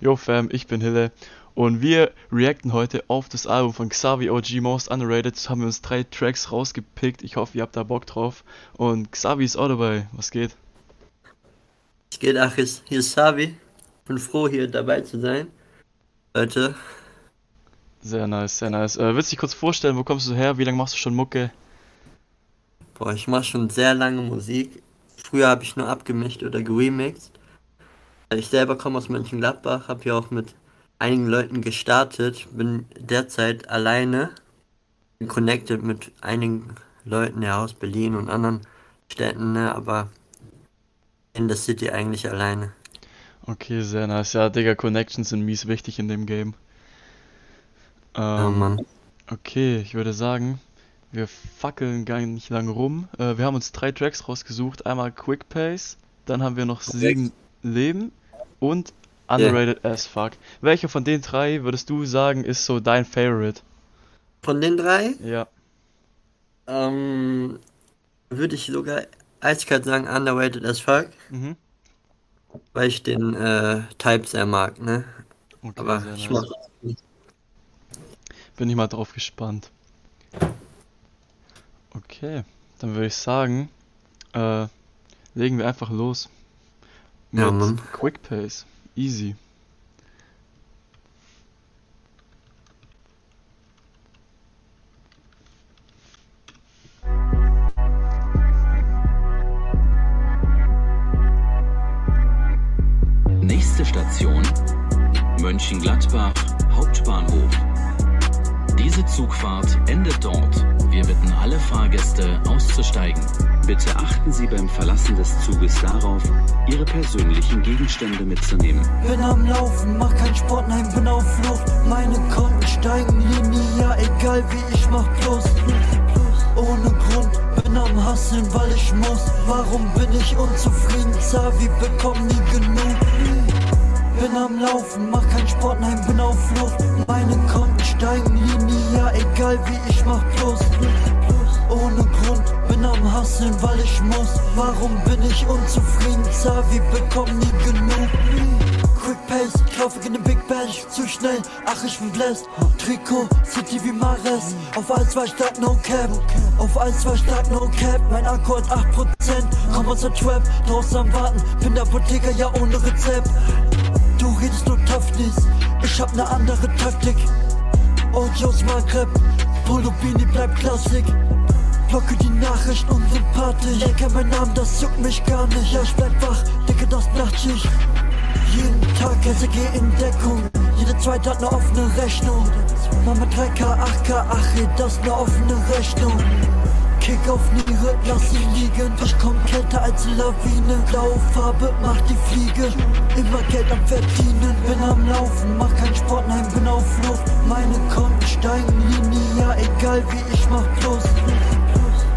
Yo Fam, ich bin Hille und wir reacten heute auf das Album von Xavi OG Most Underrated. Haben wir uns drei Tracks rausgepickt. Ich hoffe, ihr habt da Bock drauf. Und Xavi ist auch dabei. Was geht? Es geht, Achis. Hier ist Xavi. Bin froh, hier dabei zu sein. Leute. Sehr nice, sehr nice. Äh, willst du dich kurz vorstellen, wo kommst du her? Wie lange machst du schon Mucke? Boah, ich mache schon sehr lange Musik. Früher habe ich nur abgemischt oder geremixed. Ich selber komme aus Mönchengladbach, habe hier auch mit einigen Leuten gestartet, bin derzeit alleine, bin connected mit einigen Leuten ja aus Berlin und anderen Städten, ne, aber in der City eigentlich alleine. Okay, sehr nice. Ja, Digga, Connections sind mies wichtig in dem Game. Ja, Ähm, Mann. okay, ich würde sagen, wir fackeln gar nicht lange rum. Äh, wir haben uns drei Tracks rausgesucht. Einmal Quick Pace, dann haben wir noch Sieben Leben und. Underrated as Fuck. Welcher von den drei würdest du sagen, ist so dein Favorite? Von den drei Ja. ähm, würde ich sogar eiskalt sagen, underrated as fuck, Mhm. weil ich den äh, Type sehr mag, ne? Okay, Aber ich nice. mach Bin ich mal drauf gespannt. Okay, dann würde ich sagen, äh, legen wir einfach los Ja, mit Mann. Quick Pace. Easy. Gegenstände mitzunehmen. Bin am Laufen, mach kein Sport, nein, bin auf Flucht. Meine Konten steigen linear, egal wie ich mach Plus. Ohne Grund, bin am Hasseln, weil ich muss. Warum bin ich unzufrieden? Zavi bekomm nie genug. Bin am Laufen, mach kein Sport, nein, bin auf Flucht. Meine Konten steigen linear, egal wie ich mach Plus. Bin am Hasseln, weil ich muss. Warum bin ich unzufrieden? Zavi bekomm nie genug. Quick Pace, laufe in den Big Bash, zu schnell, ach ich bin blessed. Trikot, City wie Mares, auf 1, 2 stark, no cap. Auf 1, 2 stark, no cap, mein Akku hat 8%. Komm aus der Trap, draußen am Warten, bin der Apotheker, ja ohne Rezept. Du redest nur Toughness, ich hab ne andere Taktik. Audios Maghreb, Polo Bini bleibt Klassik. Blocke die Nachrichten unsympathisch. Ey, kenn meinen Namen, das juckt mich gar nicht. Ja, ich bleib wach, dicke das Nachtschicht. Jeden Tag SG in Deckung. Jede zweite hat ne offene Rechnung. Mama 3K, 8K, ach, ey, das ne offene Rechnung. Kick auf Niere, lass sie liegen. Ich komm kälter als Lawine. Blaue Farbe macht die Fliege. Immer Geld am Verdienen. Bin am Laufen, mach kein Sport, nein, bin auf Flucht. Meine Konten steigen linear, egal wie ich mach Plus.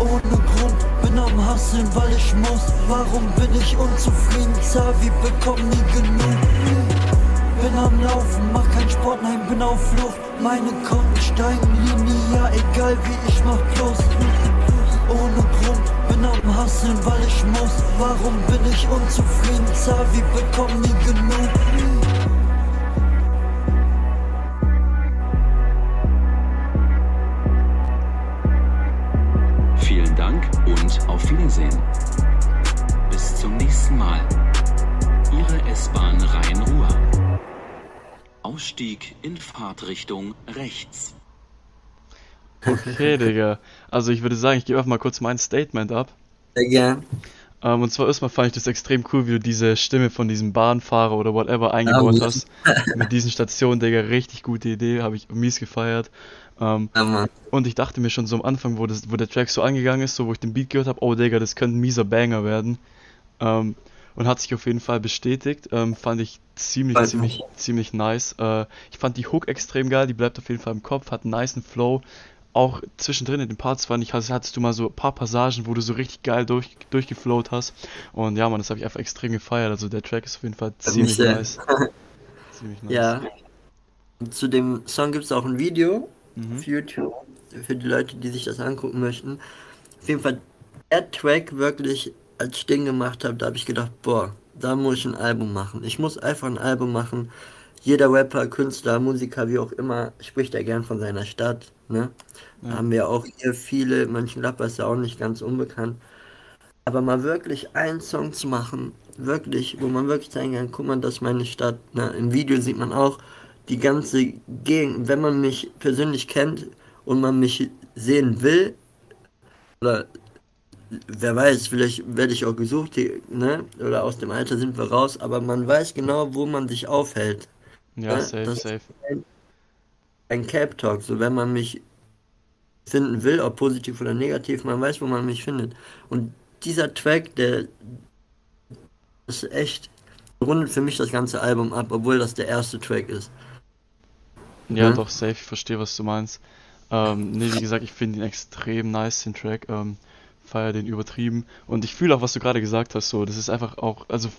Ohne Grund, bin am Hasseln, weil ich muss. Warum bin ich unzufrieden? Zavi bekomm nie genug. Bin am Laufen, mach kein Sport, nein, bin auf Flucht. Meine Konten steigen linear, egal wie ich mach Plus. Ohne Grund, bin am Hasseln, weil ich muss. Warum bin ich unzufrieden? Zavi bekomm nie genug. Ausstieg in Fahrtrichtung rechts. Okay, Digga. Also ich würde sagen, ich gebe einfach mal kurz mein Statement ab. sehr gern. Ähm, und zwar erstmal fand ich das extrem cool, wie du diese Stimme von diesem Bahnfahrer oder whatever eingebaut Mann. hast. Mit diesen Stationen, Digga, richtig gute Idee, habe ich mies gefeiert. Ähm, Ja, Mann. und ich dachte mir schon so am Anfang, wo, das, wo der Track so angegangen ist, so wo ich den Beat gehört habe, oh Digga, das könnte ein mieser Banger werden. Ähm, und hat sich auf jeden Fall bestätigt. Ähm, fand ich ziemlich, Freut ziemlich, ziemlich nice. Äh, ich fand die Hook extrem geil, die bleibt auf jeden Fall im Kopf, hat einen niceen Flow. Auch zwischendrin in den Parts fand ich, hast- hattest du mal so ein paar Passagen, wo du so richtig geil durch, durchgeflowt hast. Und ja, man, das habe ich einfach extrem gefeiert. Also der Track ist auf jeden Fall ziemlich sehr- nice. Ziemlich nice. Ja. Zu dem Song gibt es auch ein Video Mhm. auf YouTube. Für die Leute, die sich das angucken möchten. Auf jeden Fall, der Track wirklich, als ich den gemacht habe, da habe ich gedacht, boah, da muss ich ein Album machen. Ich muss einfach ein Album machen. jeder Rapper, Künstler, Musiker, wie auch immer, spricht ja gern von seiner Stadt. Ne? Da Ja. haben wir auch hier viele, Mönchengladbach ist ja auch nicht ganz unbekannt. Aber mal wirklich einen Song zu machen, wirklich, wo man wirklich sagen kann, guck mal, das ist meine Stadt. Ne? Im Video sieht man auch die ganze Gegend. Wenn man mich persönlich kennt und man mich sehen will, oder wer weiß, vielleicht werde ich auch gesucht, die, ne? oder aus dem Alter sind wir raus, aber man weiß genau, wo man sich aufhält. Ja, Ja, safe, das- safe. Ein Cap Talk, so wenn man mich finden will, ob positiv oder negativ, man weiß, wo man mich findet. Und dieser Track, der ist echt, rundet für mich das ganze Album ab, obwohl das der erste Track ist. Ja, Mhm. doch, safe, ich verstehe, was du meinst. Ähm, nee, wie gesagt, ich finde ihn extrem nice, den Track. Ähm, feier den übertrieben. Und ich fühle auch, was du gerade gesagt hast, so, das ist einfach auch, also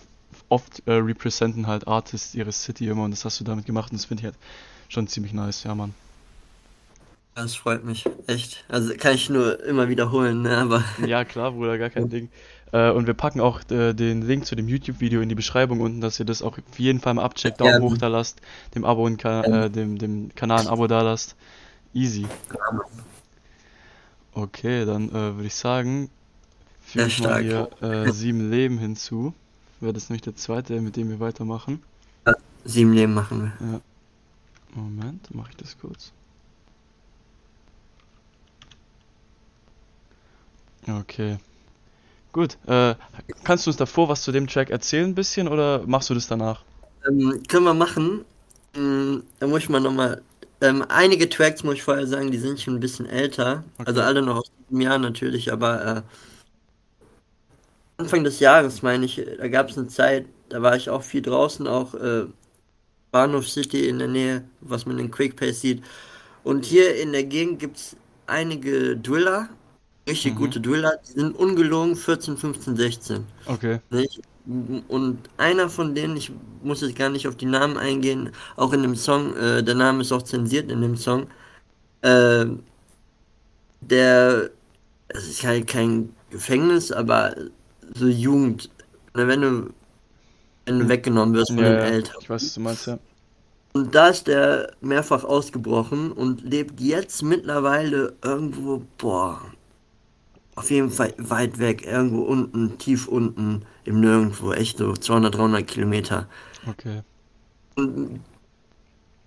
oft äh, representen halt Artists ihre City immer und das hast du damit gemacht und das finde ich halt schon ziemlich nice, ja, Mann. Das freut mich, echt. Also kann ich nur immer wiederholen, ne? aber Ja, klar, Bruder, gar kein Ding. Äh, und wir packen auch äh, den Link zu dem YouTube-Video in die Beschreibung unten, dass ihr das auch auf jeden Fall mal abcheckt, Daumen Gerne. hoch da lasst, dem Abo und äh, dem, dem Kanal ein Abo da lasst. Easy. Okay, dann äh, würde ich sagen, füge Sehr ich mal hier äh, sieben Leben hinzu. Wäre das nämlich der zweite, mit dem wir weitermachen. sieben Leben machen wir. Moment, mache ich das kurz. Okay. Gut, äh, kannst du uns davor was zu dem Track erzählen ein bisschen oder machst du das danach? Ähm, können wir machen. Ähm, da muss ich mal nochmal. Ähm, einige Tracks, muss ich vorher sagen, die sind schon ein bisschen älter. Also Okay. alle noch aus diesem Jahr natürlich, aber äh, Anfang des Jahres, meine ich, da gab es eine Zeit, da war ich auch viel draußen, auch äh, Bahnhof City in der Nähe, was man in Quick Pace sieht. Und hier in der Gegend gibt es einige Driller, richtig Mhm. gute Driller, die sind ungelogen 14, 15, 16. Okay. Nicht? Und einer von denen, ich muss jetzt gar nicht auf die Namen eingehen, auch in dem Song, äh, der Name ist auch zensiert in dem Song, äh, der, es ist halt kein Gefängnis, aber so Jugend, ne, wenn du, wenn du weggenommen wirst von Ja, den Eltern. ich weiß, was du meinst, ja. Und da ist der mehrfach ausgebrochen und lebt jetzt mittlerweile irgendwo, boah, auf jeden Fall weit weg, irgendwo unten, tief unten im Nirgendwo, echt so 200, 300 Kilometer. Okay. Und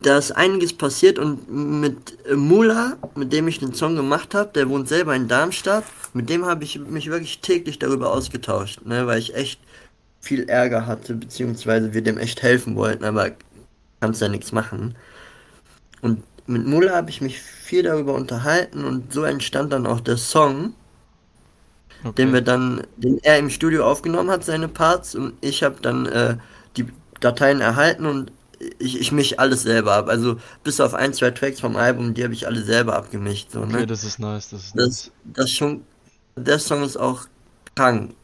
da ist einiges passiert und mit Mula, mit dem ich den Song gemacht habe, der wohnt selber in Darmstadt, mit dem habe ich mich wirklich täglich darüber ausgetauscht, ne, weil ich echt viel Ärger hatte, beziehungsweise wir dem echt helfen wollten, aber kannst ja nichts machen. Und mit Mula habe ich mich viel darüber unterhalten und so entstand dann auch der Song, den wir Okay. dann, den er im Studio aufgenommen hat, seine Parts, und ich habe dann äh, die Dateien erhalten und ich, ich mich alles selber ab. Also bis auf ein, zwei Tracks vom Album, die habe ich alle selber abgemischt. So, Okay, ne? das ist nice, das ist Das, nice. das schon, der Song ist auch krank,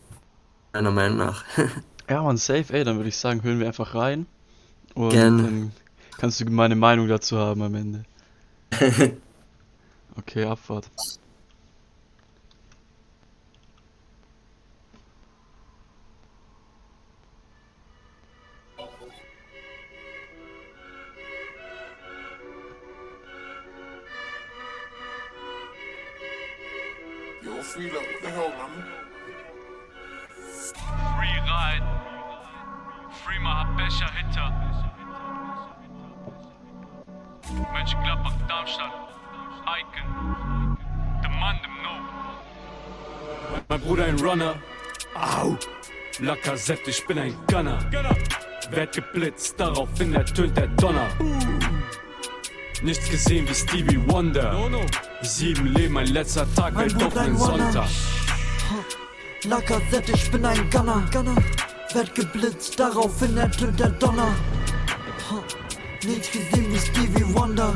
meiner Meinung nach. Ja, man, safe, ey, dann würde ich sagen, hören wir einfach rein. Und Gerne. dann kannst du meine Meinung dazu haben am Ende. Okay, Abfahrt. Yo, Frida, what the hell, man? Free Ride. Free Mahabesha Hitter. Mönchengladbach, Darmstadt. Icon. The man, them know. Mein Bruder ein Runner. Au! Lacazette, ich bin ein Gunner. Werd geblitzt, daraufhin ertönt der Donner. Nichts gesehen wie Stevie Wonder. Sieben Leben, mein letzter Tag, Mein Welt auf den. Sonntag. Lacazette, ich bin ein Gunner. Gunner. Werd geblitzt, daraufhin ertönt der Donner. Nichts gesehen wie Stevie Wonder.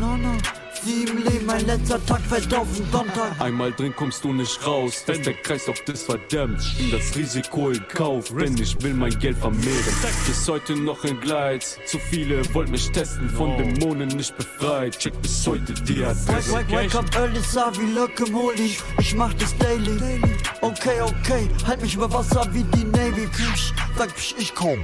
Sieben Leben, mein letzter Tag fällt auf den Sonntag. Einmal drin kommst du nicht raus. Fest der Kreislauf des Verdammts. Bin das Risiko in Kauf, denn ich will mein Geld vermehren. Bis heute noch in Gleits. Zu viele wollten mich testen, von Dämonen nicht befreit. Check bis heute die Wake, Adresse. wake, wake up early, Savi, look im Holy. Ich mach das daily. Okay, okay, halt mich über Wasser wie die Navy. Psch, Sag psch, ich komm.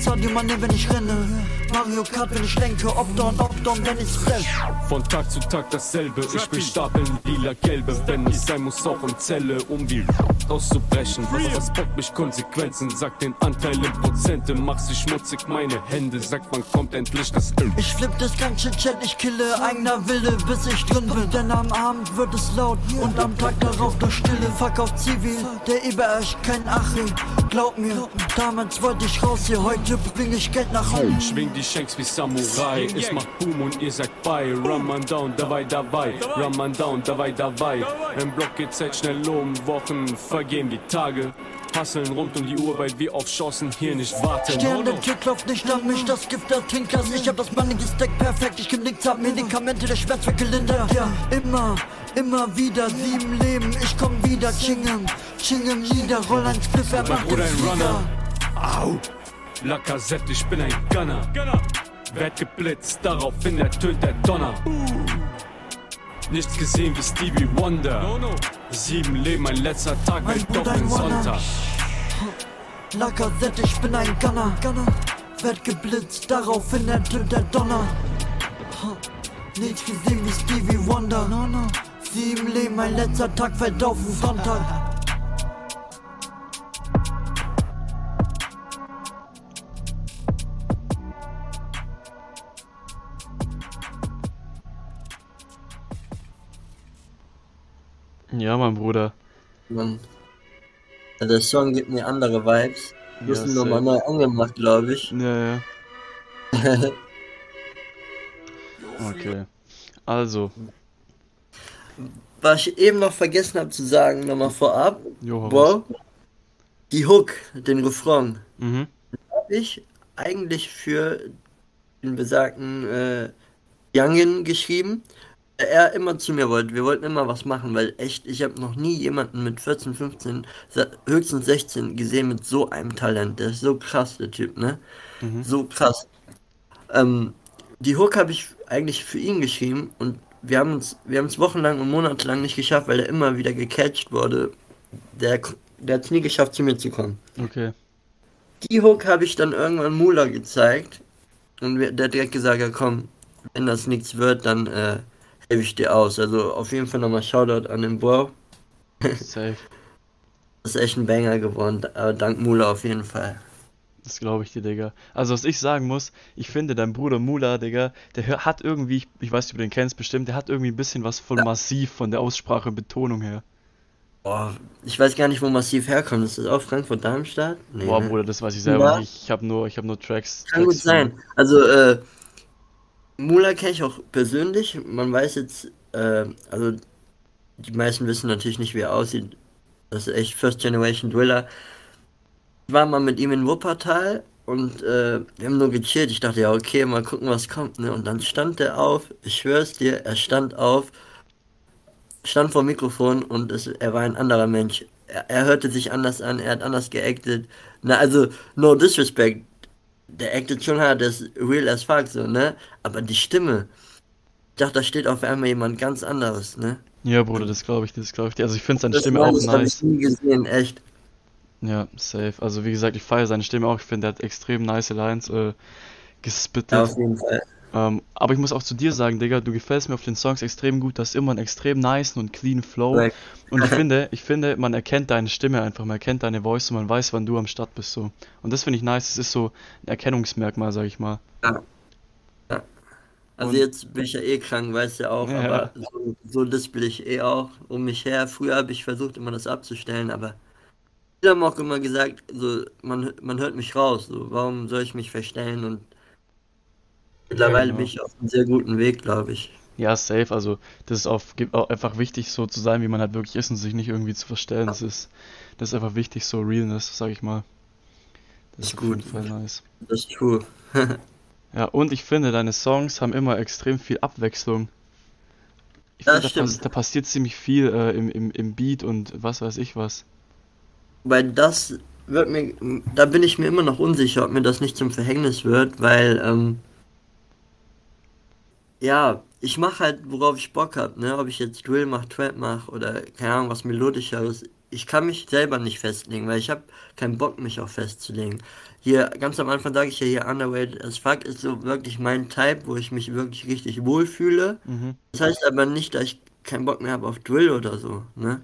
Sadio Mane, wenn ich renne. Mario Kart, wenn ich lenke, ob down, ob down, wenn ich splash. Von Tag zu Tag dasselbe, ich will stapeln lila gelbe, wenn ich sein muss auch in Zelle, um wie auszubrechen. Was bockt mich Konsequenzen, sagt den Anteil in Prozente, mach sie schmutzig meine Hände, sagt wann kommt endlich das Öl. Ich flipp das ganze Chat, ich kille eigener Wille, bis ich drin bin. Denn am Abend wird es laut und am Tag darauf nur Stille. Fuck auf Zivil, der über euch kein Achim. Glaub mir, damals wollte ich raus hier, heute bring ich Geld nach Hause. Schwing die Shanks wie Samurai, es macht Boom und ihr sagt Bye. Run man down, dabei, dabei, run man down, dabei, dabei. Im Block geht Zeit schnell um, Wochen vergehen wie Tage. Hasseln rund um die Uhr, weil wir auf Chancen hier nicht warten. Stern, der Tür klopft nicht an mich, das Gift der Tinkers. Ich hab das Money gesteckt, perfekt, ich geb nichts ab. Medikamente, der Schmerz wird gelindert. Ja, immer, immer wieder, sieben Leben, ich komm wieder. Chingem, Chingem, Lieder, roll ein Spliff, er Mein macht Bruder den ein Runner. Au! Lacazette, ich bin ein Gunner. Werd geblitzt, daraufhin ertönt der Donner. Nichts gesehen wie Stevie Wonder. Sieben Leben, ein letzter Tag, Mein ein doch ein. Sonntag. Lacazette, ich bin ein Gunner. Gunner. Werd geblitzt, daraufhin ertönt der Donner. Nichts gesehen wie Stevie Wonder. No, no. Sieben Leben, mein letzter Tag fällt auf den Sonntag. Ja, mein Bruder. Mann. Ja, der Song gibt mir andere Vibes. Wir Ja, müssen nochmal neu angemacht, glaube ich. Ja, ja. Okay. Also, Was ich eben noch vergessen habe zu sagen, nochmal vorab. jo. Wow. Die Hook, den Refrain, Mhm. habe ich eigentlich für den besagten äh, Youngin geschrieben. Er immer zu mir wollte. Wir wollten immer was machen, weil echt, ich habe noch nie jemanden mit 14, 15, se- höchstens 16 gesehen mit so einem Talent. Der ist so krass, der Typ, ne? Mhm. So krass. Ähm, die Hook habe ich eigentlich für ihn geschrieben und wir haben uns, wir haben es wochenlang und monatelang nicht geschafft, weil er immer wieder gecatcht wurde. Der, der hat es nie geschafft, zu mir zu kommen. Okay. Die Hook habe ich dann irgendwann Mula gezeigt und der hat direkt gesagt, ja komm, wenn das nichts wird, dann äh, helfe ich dir aus. Also auf jeden Fall nochmal Shoutout an den Bro. Safe. Das ist echt ein Banger geworden, dank Mula auf jeden Fall. Das glaube ich dir, Digga. Also, was ich sagen muss, ich finde, dein Bruder Mula, Digga, der hat irgendwie, ich, weiß nicht, ob du den kennst bestimmt, der hat irgendwie ein bisschen was von Ja. massiv von der Aussprache und Betonung her. Boah, ich weiß gar nicht, wo Massiv herkommt. Ist das auch Frankfurt Darmstadt? Nee, Boah, ne? Bruder, das weiß ich selber Ja. nicht. Ich habe nur, ich habe nur Tracks. Kann gut Tracks sein. Also, äh, Mula kenne ich auch persönlich. Man weiß jetzt, äh, also die meisten wissen natürlich nicht, wie er aussieht. Das ist echt First Generation Driller. Ich war mal mit ihm in Wuppertal und äh, wir haben nur gechillt. Ich dachte, ja, okay, mal gucken, was kommt. Ne? Und dann stand er auf, ich schwör's dir, er stand auf, stand vor dem Mikrofon und es, er war ein anderer Mensch. Er, er hörte sich anders an, er hat anders geactet. Na, also, no disrespect. Der actet schon hart, der ist real as fuck, so, ne? Aber die Stimme. Ich dachte, da steht auf einmal jemand ganz anderes, ne? Ja, Bruder, das glaube ich, das glaube ich dir. Also, ich finde seine Das Stimme auch das hab nice. ich nie gesehen, echt. Ja, safe. Also, wie gesagt, ich feiere seine Stimme auch. Ich finde, er hat extrem nice Lines äh, gespittet. Ja, auf jeden Fall. Ähm, aber ich muss auch zu dir sagen, Digga, du gefällst mir auf den Songs extrem gut. Du hast immer einen extrem nice und clean Flow. Korrekt. Und ich finde, ich finde, man erkennt deine Stimme einfach, man erkennt deine Voice und man weiß, wann du am Start bist so. Und das finde ich nice. Das ist so ein Erkennungsmerkmal, sag ich mal. Also Und- jetzt bin ich ja eh krank, weißt du ja auch, Ja. aber so, so lispel ich eh auch um mich her. Früher habe ich versucht, immer das abzustellen, aber viele haben auch immer gesagt, so, man, man hört mich raus, so, warum soll ich mich verstellen? Und mittlerweile genau. bin ich auf einem sehr guten Weg, glaube ich. Ja, safe. Also, das ist auf, gibt auch einfach wichtig, so zu sein, wie man halt wirklich ist und sich nicht irgendwie zu verstellen. Das ist, das ist einfach wichtig, so Realness, sag ich mal. Das Ist ist gut. Fall nice. Das ist true. Ja, und ich finde, deine Songs haben immer extrem viel Abwechslung. Ich Das finde, da, stimmt. pass da passiert ziemlich viel äh, im, im, im Beat und was weiß ich was. Weil das wird mir, da bin ich mir immer noch unsicher, ob mir das nicht zum Verhängnis wird, weil, ähm, ja, ich mache halt, worauf ich Bock habe, ne? Ob ich jetzt Drill mache, Trap mache oder keine Ahnung, was melodischeres. ich kann mich selber nicht festlegen, weil ich habe keinen Bock, mich auch festzulegen. Hier, ganz am Anfang sage ich ja hier, Underrated as fuck ist so wirklich mein Type, wo ich mich wirklich richtig wohlfühle. Mhm. Das heißt aber nicht, dass ich keinen Bock mehr habe auf Drill oder so, ne?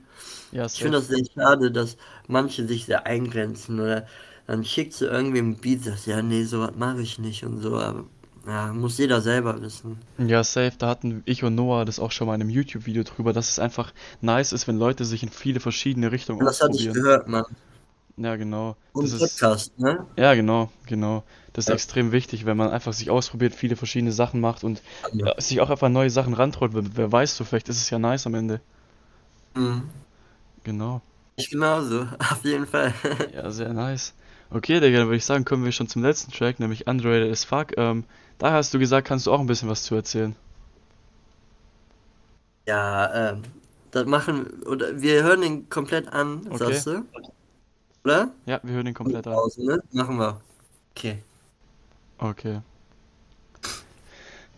Ja, Ich finde das sehr schade, dass manche sich sehr eingrenzen oder dann schickt sie irgendwie ein Beat, sagt, ja, nee, sowas mache ich nicht und so, aber ja, muss jeder selber wissen. Ja, safe, da hatten ich und Noah das auch schon mal in einem YouTube-Video drüber, dass es einfach nice ist, wenn Leute sich in viele verschiedene Richtungen Und das hatte ich ausprobieren. gehört, Mann. Ja, genau. Und Das ist, Podcast, ne? ja, genau, genau. Das ist Ja. extrem wichtig, wenn man einfach sich ausprobiert, viele verschiedene Sachen macht und ja, sich auch einfach neue Sachen rantraut. Wer, wer weiß, so vielleicht ist es ja nice am Ende. Mhm. Genau. Ich genauso, auf jeden Fall. Ja, sehr nice. Okay, Digga, dann würde ich sagen, kommen wir schon zum letzten Track, nämlich Underrated as Fuck. Ähm, da hast du gesagt, kannst du auch ein bisschen was zu erzählen. Ja, ähm, das machen, oder wir hören den komplett an, Okay. sagst du? Oder? Ja, wir hören den komplett an. Ne? Machen wir. Okay. Okay.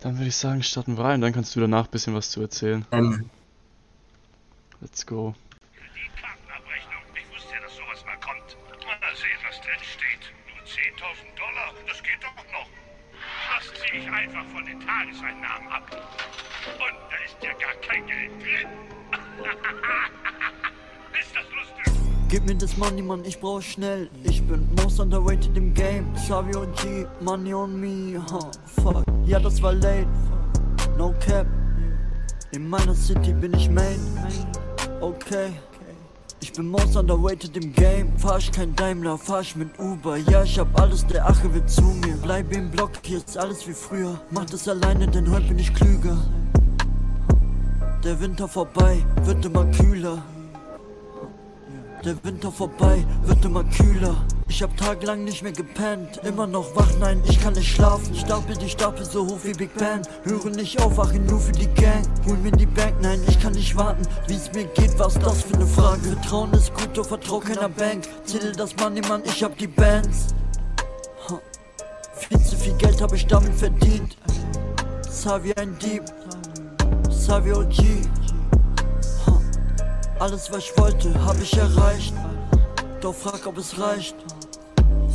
Dann würde ich sagen, starten wir rein, dann kannst du danach ein bisschen was zu erzählen. Ähm, Let's go. Tageseinnahmen ab. Und da ist ja gar kein Geld drin. ist das lustig? Gib mir das Money, Mann, ich brauch schnell. Ich bin most underrated im Game. Savio G, Money on me, huh, fuck. Ja, das war late. No cap. In meiner City bin ich Main. Okay. Ich bin most underrated im Game. Fahr ich kein Daimler, fahr ich mit Uber. Ja, ich hab alles, der Ache will zu mir. Bleib im Block, ist alles wie früher. Mach das alleine, denn heute bin ich klüger. Der Winter vorbei, wird immer kühler. Der Winter vorbei, wird immer kühler. Ich hab tagelang nicht mehr gepennt, immer noch wach, nein, ich kann nicht schlafen. Stapel die Stapel so hoch wie Big Ben. Höre nicht auf, wache nur für die Gang. Hol mir die Bank, nein, ich kann nicht warten. Wie es mir geht, was das für eine Frage. Vertrauen ist gut, doch vertrau keiner Bank. Zähle das Money, Mann, ich hab die Bands. Viel zu viel Geld hab ich damit verdient. Savi ein Dieb. Savi OG. Ha. Alles was ich wollte, hab ich erreicht. Doch frag, ob es reicht.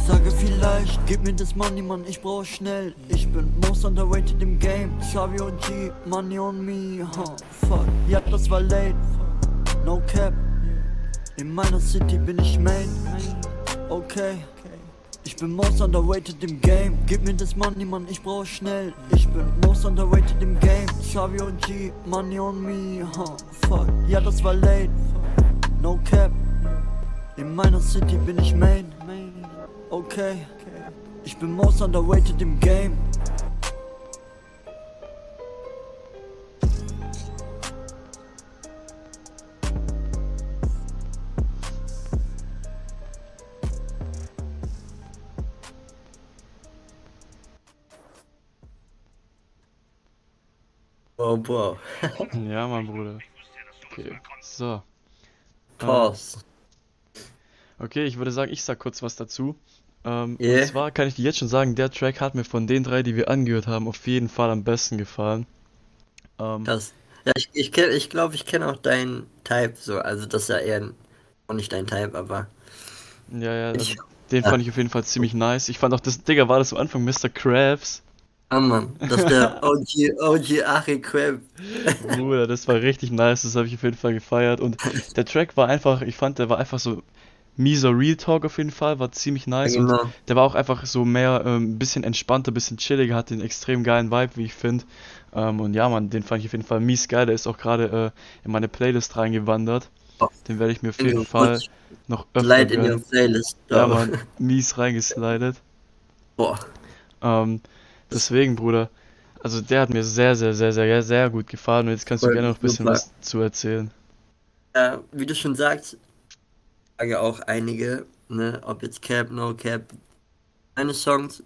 Sage vielleicht, gib mir das Money, Mann, ich brauch schnell. Ich bin most underrated im Game. Savio G, Money on me, huh, fuck. Ja, das war late. No cap. In meiner City bin ich Main. Okay. Ich bin most underrated im Game. Gib mir das Money, Mann, ich brauch schnell. Ich bin most underrated im Game. Savio G, Money on me, huh, fuck. Ja, das war late. No cap. In meiner City bin ich Main. Okay. Ich bin most underrated im Game. wow, wow. Ja, mein Bruder. Okay, so. Ähm, Pause. Okay, ich würde sagen, ich sag kurz was dazu. Ähm, Yeah. Und zwar kann ich dir jetzt schon sagen, der Track hat mir von den drei, die wir angehört haben, auf jeden Fall am besten gefallen. Ähm, Krass. Ja, ich, ich, kenn- ich glaube, ich kenne auch deinen Type so. Also, das ist ja eher auch nicht dein Type, aber. ja, ja, also Ich, den ja. fand ich auf jeden Fall ziemlich nice. Ich fand auch das, Digga, war das am Anfang Mr. Krabs? ah, Mann. Das ist der OG, OG Ari Crab. Bruder, das war richtig nice, das habe ich auf jeden Fall gefeiert. Und der Track war einfach, ich fand, der war einfach so mieser Real Talk auf jeden Fall, war ziemlich nice. Und Genau. der war auch einfach so mehr, ähm, ein bisschen entspannter, ein bisschen chilliger, hat den extrem geilen Vibe, wie ich finde. Ähm, und ja, man, den fand ich auf jeden Fall mies geil. Der ist auch gerade äh, in meine Playlist reingewandert. Oh. Den werde ich mir auf jeden gut. Fall noch öfter Slide in your. Playlist. Ja, man, mies reingeslidet. Boah. Ähm, deswegen, Bruder, also der hat mir sehr, sehr, sehr, sehr, sehr gut gefallen. Und jetzt kannst du gerne noch ein bisschen was zu erzählen. Ja, wie du schon sagst, sage auch einige, ne, ob jetzt Cap, No Cap, meine Songs,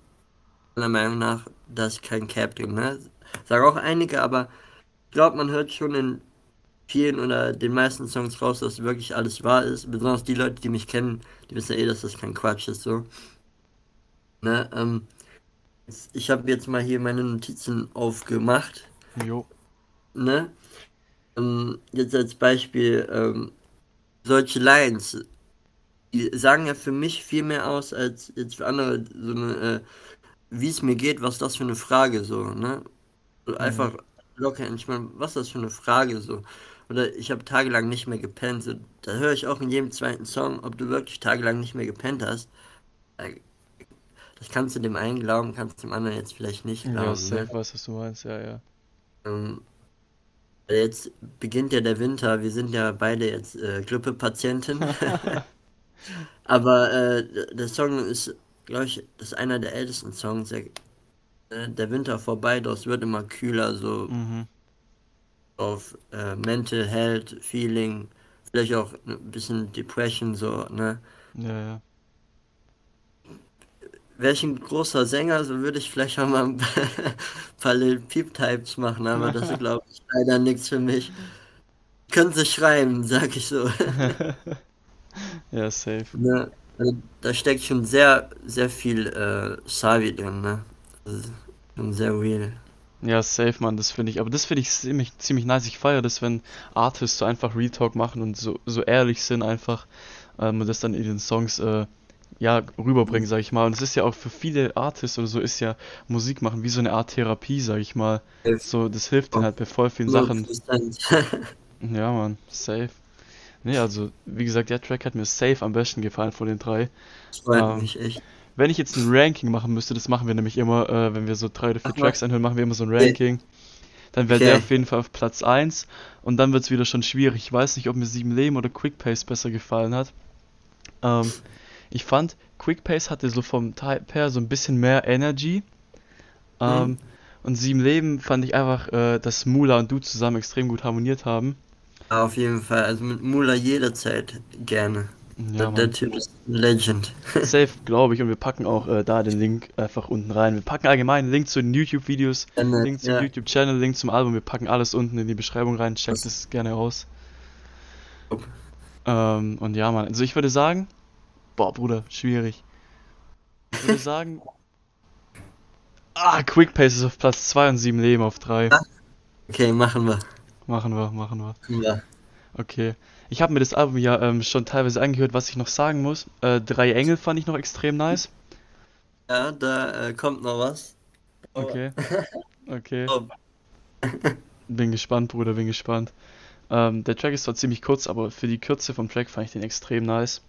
meiner Meinung nach, da ist kein Cap drin, ne? Sage auch einige, aber ich glaube, man hört schon in vielen oder den meisten Songs raus, dass wirklich alles wahr ist. Besonders die Leute, die mich kennen, die wissen ja eh, dass das kein Quatsch ist, so. Ne, ähm, ich habe jetzt mal hier meine Notizen aufgemacht Jo. ne? Ähm, jetzt als Beispiel, ähm, solche Lines, die sagen ja für mich viel mehr aus als jetzt für andere, so eine, äh, wie es mir geht, was das für eine Frage so, ne? So einfach locker, ich meine, was das für eine Frage so? Oder ich habe tagelang nicht mehr gepennt. So, da höre ich auch in jedem zweiten Song, ob du wirklich tagelang nicht mehr gepennt hast. Äh, Das kannst du dem einen glauben, kannst dem anderen jetzt vielleicht nicht glauben. Ja, ne? was du meinst, ja, ja. Ähm, Jetzt beginnt ja der Winter, wir sind ja beide jetzt äh, Grippepatienten. Aber äh, der Song ist, glaube ich, das ist einer der ältesten Songs. Der, äh, der Winter vorbei, das wird immer kühler, so Mhm. auf äh, Mental Health, Feeling, vielleicht auch ein bisschen Depression, so, ne? Ja, ja. Wäre ich ein großer Sänger, so würde ich vielleicht auch mal ein paar Lil Peep Types machen, aber das ist, glaube ich, leider nichts für mich. Können sie schreiben, sag ich so. Ja, safe. Ne? Also, da steckt schon sehr, sehr viel äh, Savi drin, ne? Ist schon sehr real. Ja, safe, Mann, das finde ich. Aber das finde ich ziemlich, ziemlich nice. Ich feiere das, wenn Artists so einfach Real Talk machen und so, so ehrlich sind einfach ähm, und das dann in den Songs äh, ja, rüberbringen, sag ich mal. Und es ist ja auch für viele Artists oder so, ist ja Musik machen wie so eine Art Therapie, sag ich mal. So, das hilft denen halt bei voll vielen Sachen. 100%. Ja, Mann, safe. Nee, also, wie gesagt, der Track hat mir safe am besten gefallen von den drei. Das freut Ähm, mich echt. Wenn ich jetzt ein Ranking machen müsste, das machen wir nämlich immer, äh, wenn wir so drei oder vier Ach, Tracks anhören, machen wir immer so ein. Ranking. Dann wäre Okay. der auf jeden Fall auf Platz 1 und dann wird es wieder schon schwierig. Ich weiß nicht, ob mir Sieben Leben oder Quick Pace besser gefallen hat. Ähm, ich fand, Quick Pace hatte so vom Type her so ein bisschen mehr Energy. Ähm, Mhm. Und Sieben Leben fand ich einfach, äh, dass Mula und du zusammen extrem gut harmoniert haben. Auf jeden Fall, also mit Mula jederzeit gerne. Ja, der, der. Typ ist ein Legend. Safe, glaube ich. Und wir packen auch äh, da den Link einfach unten rein. Wir packen allgemein einen Link zu den YouTube-Videos, Link zum ja. YouTube-Channel, Link zum Album. Wir packen alles unten in die Beschreibung rein. Checkt Das- es gerne aus. Top. Ähm, und ja, Mann. Also ich würde sagen, boah, Bruder, schwierig. Ich würde sagen, ah, Quick Pace ist auf Platz 2 und 7 Leben auf 3. Okay, machen wir. Machen wir, machen wir. Wir. Okay. Ich habe mir das Album ja ähm, schon teilweise angehört, was ich noch sagen muss. Äh, Drei Engel fand ich noch extrem nice. Ja, da äh, kommt noch was. Okay. Okay. Oh, Bin gespannt, Bruder, bin gespannt. Ähm, der Track ist zwar ziemlich kurz, aber für die Kürze vom Track fand ich den extrem nice.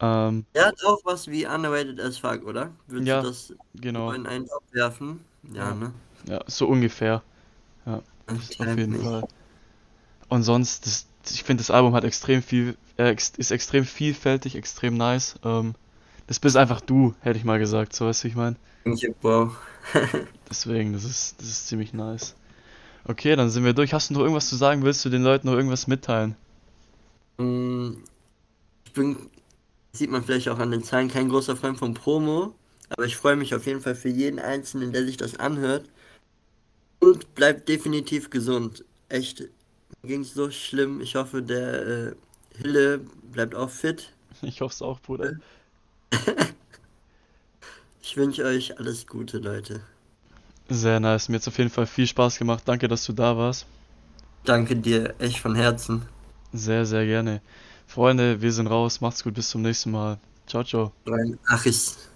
Ähm, Der hat auch was wie Underrated as fuck, oder? Würdest Ja, du das genau. in einen Topf werfen? Ja, Ja. ne? Ja, so ungefähr. Auf jeden Nicht. Fall. Und sonst, das, ich finde, das Album hat extrem viel, äh, ist extrem vielfältig, extrem nice. Ähm, das bist einfach du, hätte ich mal gesagt, so weißt du, ich meine. You, Bro. Deswegen, das ist, das ist ziemlich nice. Okay, dann sind wir durch. Hast du noch irgendwas zu sagen? Willst du den Leuten noch irgendwas mitteilen? Mm, Ich bin, sieht man vielleicht auch an den Zahlen, kein großer Freund von Promo, aber ich freue mich auf jeden Fall für jeden Einzelnen, der sich das anhört. Und bleibt definitiv gesund. Echt, mir ging's so schlimm. Ich hoffe, der äh, Hille bleibt auch fit. Ich hoffe es auch, Bruder. Ich wünsche euch alles Gute, Leute. Sehr nice. Mir hat auf jeden Fall viel Spaß gemacht. Danke, dass du da warst. Danke dir, echt von Herzen. Sehr, sehr gerne. Freunde, wir sind raus. Macht's gut. Bis zum nächsten Mal. Ciao, ciao. Rein Achis.